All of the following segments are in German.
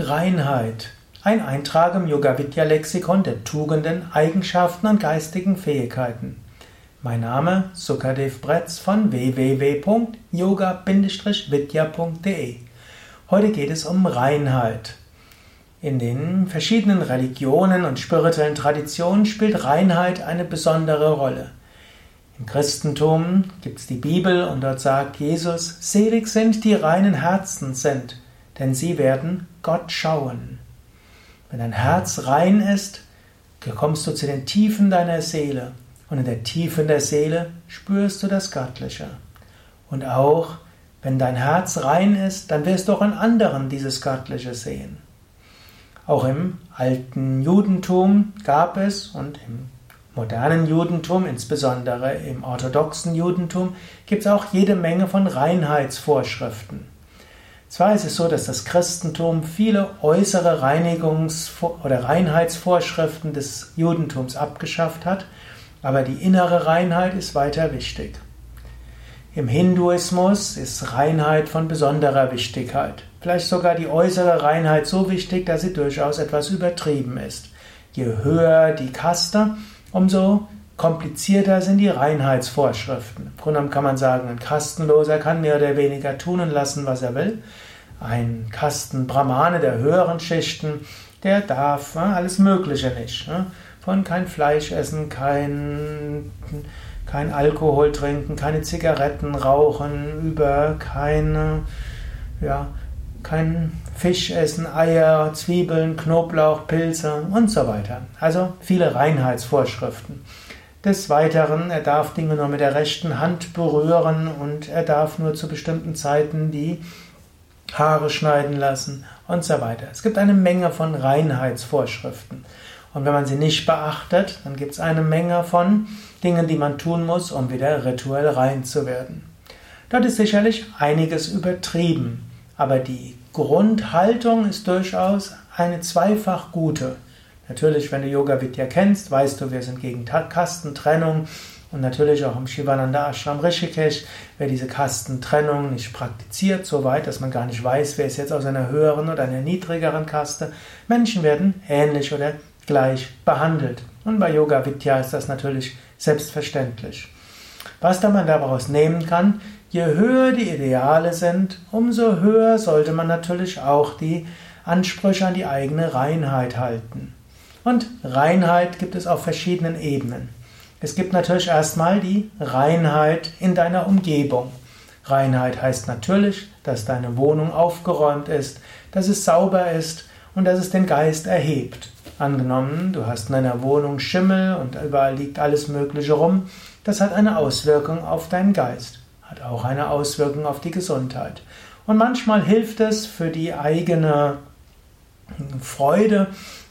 Reinheit. Ein Eintrag im Yoga Vidya Lexikon der Tugenden, Eigenschaften und geistigen Fähigkeiten. Mein Name Sukadev Bretz von www.yoga-vidya.de. Heute geht es um Reinheit. In den verschiedenen Religionen und spirituellen Traditionen spielt Reinheit eine besondere Rolle. Im Christentum gibt es die Bibel und dort sagt Jesus, selig sind die reinen Herzen sind, denn sie werden Gott schauen. Wenn dein Herz rein ist, kommst du zu den Tiefen deiner Seele und in der Tiefe der Seele spürst du das Göttliche. Und auch wenn dein Herz rein ist, dann wirst du auch in anderen dieses Göttliche sehen. Auch im alten Judentum gab es und im modernen Judentum, insbesondere im orthodoxen Judentum, gibt es auch jede Menge von Reinheitsvorschriften. Zwar ist es so, dass das Christentum viele äußere Reinigungs- oder Reinheitsvorschriften des Judentums abgeschafft hat, aber die innere Reinheit ist weiter wichtig. Im Hinduismus ist Reinheit von besonderer Wichtigkeit. Vielleicht sogar die äußere Reinheit so wichtig, dass sie durchaus etwas übertrieben ist. Je höher die Kaste, umso komplizierter sind die Reinheitsvorschriften. Im Grunde genommen kann man sagen, ein Kastenloser kann mehr oder weniger tun und lassen, was er will. Ein Kasten Brahmane der höheren Schichten, der darf ne, alles Mögliche nicht. Ne? Von kein Fleisch essen, kein, kein Alkohol trinken, keine Zigaretten rauchen, über keine, ja, kein Fisch essen, Eier, Zwiebeln, Knoblauch, Pilze und so weiter. Also viele Reinheitsvorschriften. Des Weiteren, er darf Dinge nur mit der rechten Hand berühren und er darf nur zu bestimmten Zeiten die Haare schneiden lassen und so weiter. Es gibt eine Menge von Reinheitsvorschriften. Und wenn man sie nicht beachtet, dann gibt es eine Menge von Dingen, die man tun muss, um wieder rituell rein zu werden. Dort ist sicherlich einiges übertrieben, aber die Grundhaltung ist durchaus eine zweifach gute. Natürlich, wenn du Yoga Vidya kennst, weißt du, wir sind gegen Kastentrennung und natürlich auch im Shivananda Ashram Rishikesh, wer diese Kastentrennung nicht praktiziert, so weit, dass man gar nicht weiß, wer ist jetzt aus einer höheren oder einer niedrigeren Kaste. Menschen werden ähnlich oder gleich behandelt. Und bei Yoga Vidya ist das natürlich selbstverständlich. Was man daraus nehmen kann, je höher die Ideale sind, umso höher sollte man natürlich auch die Ansprüche an die eigene Reinheit halten. Und Reinheit gibt es auf verschiedenen Ebenen. Es gibt natürlich erstmal die Reinheit in deiner Umgebung. Reinheit heißt natürlich, dass deine Wohnung aufgeräumt ist, dass es sauber ist und dass es den Geist erhebt. Angenommen, du hast in deiner Wohnung Schimmel und überall liegt alles Mögliche rum, das hat eine Auswirkung auf deinen Geist, hat auch eine Auswirkung auf die Gesundheit. Und manchmal hilft es für die eigene Freude,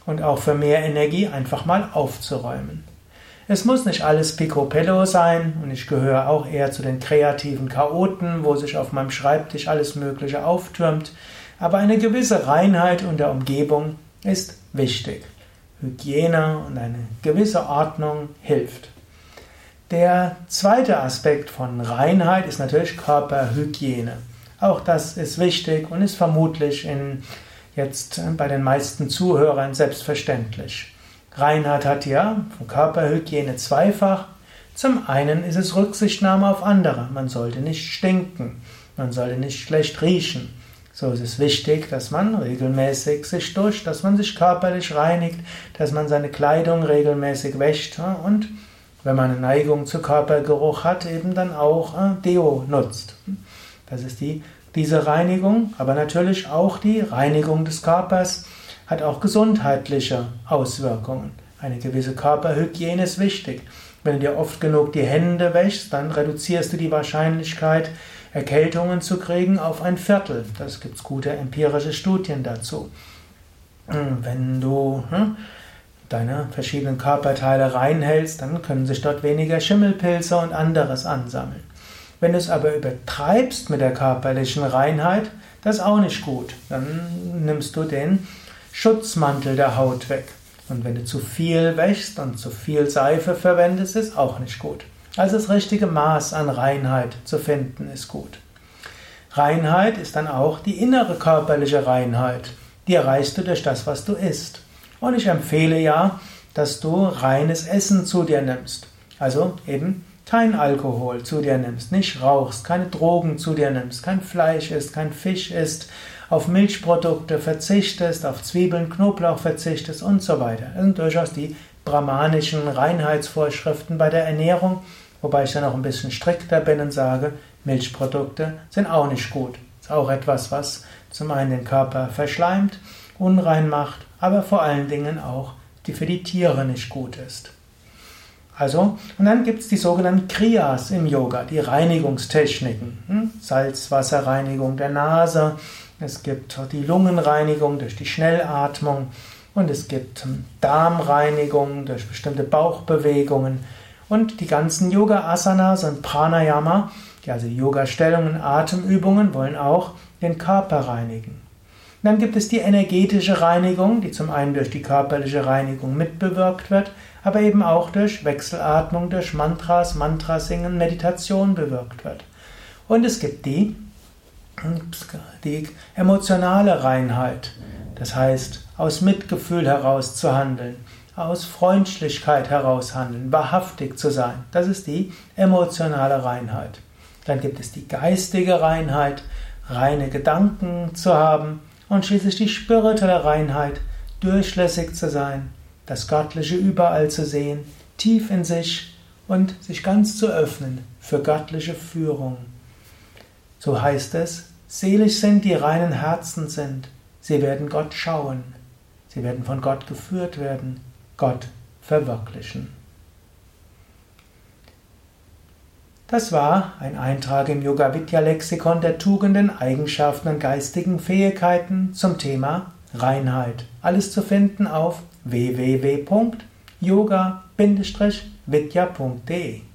und auch für mehr Energie einfach mal aufzuräumen. Es muss nicht alles picobello sein und ich gehöre auch eher zu den kreativen Chaoten, wo sich auf meinem Schreibtisch alles Mögliche auftürmt, aber eine gewisse Reinheit in der Umgebung ist wichtig. Hygiene und eine gewisse Ordnung hilft. Der zweite Aspekt von Reinheit ist natürlich Körperhygiene. Auch das ist wichtig und ist vermutlich in jetzt äh, bei den meisten Zuhörern selbstverständlich. Reinhard hat ja von Körperhygiene zweifach. Zum einen ist es Rücksichtnahme auf andere. Man sollte nicht stinken. Man sollte nicht schlecht riechen. So ist es wichtig, dass man regelmäßig sich duscht, dass man sich körperlich reinigt, dass man seine Kleidung regelmäßig wäscht und wenn man eine Neigung zu Körpergeruch hat, eben dann auch äh, Deo nutzt. Das ist die diese Reinigung, aber natürlich auch die Reinigung des Körpers hat auch gesundheitliche Auswirkungen. Eine gewisse Körperhygiene ist wichtig. Wenn du dir oft genug die Hände wäschst, dann reduzierst du die Wahrscheinlichkeit, Erkältungen zu kriegen, auf ein Viertel. Das gibt es gute empirische Studien dazu. Wenn du hm, deine verschiedenen Körperteile reinhältst, dann können sich dort weniger Schimmelpilze und anderes ansammeln. Wenn du es aber übertreibst mit der körperlichen Reinheit, das ist auch nicht gut. Dann nimmst du den Schutzmantel der Haut weg. Und wenn du zu viel wäschst und zu viel Seife verwendest, ist auch nicht gut. Also das richtige Maß an Reinheit zu finden ist gut. Reinheit ist dann auch die innere körperliche Reinheit. die erreichst du durch das, was du isst. Und ich empfehle ja, dass du reines Essen zu dir nimmst. Also eben kein Alkohol zu dir nimmst, nicht rauchst, keine Drogen zu dir nimmst, kein Fleisch isst, kein Fisch isst, auf Milchprodukte verzichtest, auf Zwiebeln, Knoblauch verzichtest und so weiter. Das sind durchaus die brahmanischen Reinheitsvorschriften bei der Ernährung, wobei ich dann auch ein bisschen strikter bin und sage, Milchprodukte sind auch nicht gut. Ist auch etwas, was zum einen den Körper verschleimt, unrein macht, aber vor allen Dingen auch die für die Tiere nicht gut ist. Also, und dann gibt es die sogenannten Kriyas im Yoga, die Reinigungstechniken. Hm? Salzwasserreinigung der Nase, es gibt die Lungenreinigung durch die Schnellatmung und es gibt Darmreinigung durch bestimmte Bauchbewegungen und die ganzen Yoga-Asanas und Pranayama, also Yoga-Stellungen, Atemübungen, wollen auch den Körper reinigen. dann gibt es die energetische Reinigung, die zum einen durch die körperliche Reinigung mitbewirkt wird, aber eben auch durch Wechselatmung, durch Mantras, Mantrasingen, Meditation bewirkt wird. Und es gibt die, die emotionale Reinheit, das heißt, aus Mitgefühl heraus zu handeln, aus Freundlichkeit heraus handeln, wahrhaftig zu sein. Das ist die emotionale Reinheit. Dann gibt es die geistige Reinheit, reine Gedanken zu haben und schließlich die spirituelle Reinheit, durchlässig zu sein, das Göttliche überall zu sehen, tief in sich und sich ganz zu öffnen für göttliche Führung. So heißt es, selig sind die reinen Herzen sind, sie werden Gott schauen, sie werden von Gott geführt werden, Gott verwirklichen. Das war ein Eintrag im Yoga Vidya Lexikon der Tugenden, Eigenschaften und geistigen Fähigkeiten zum Thema Reinheit. Alles zu finden auf www.yoga-vidya.de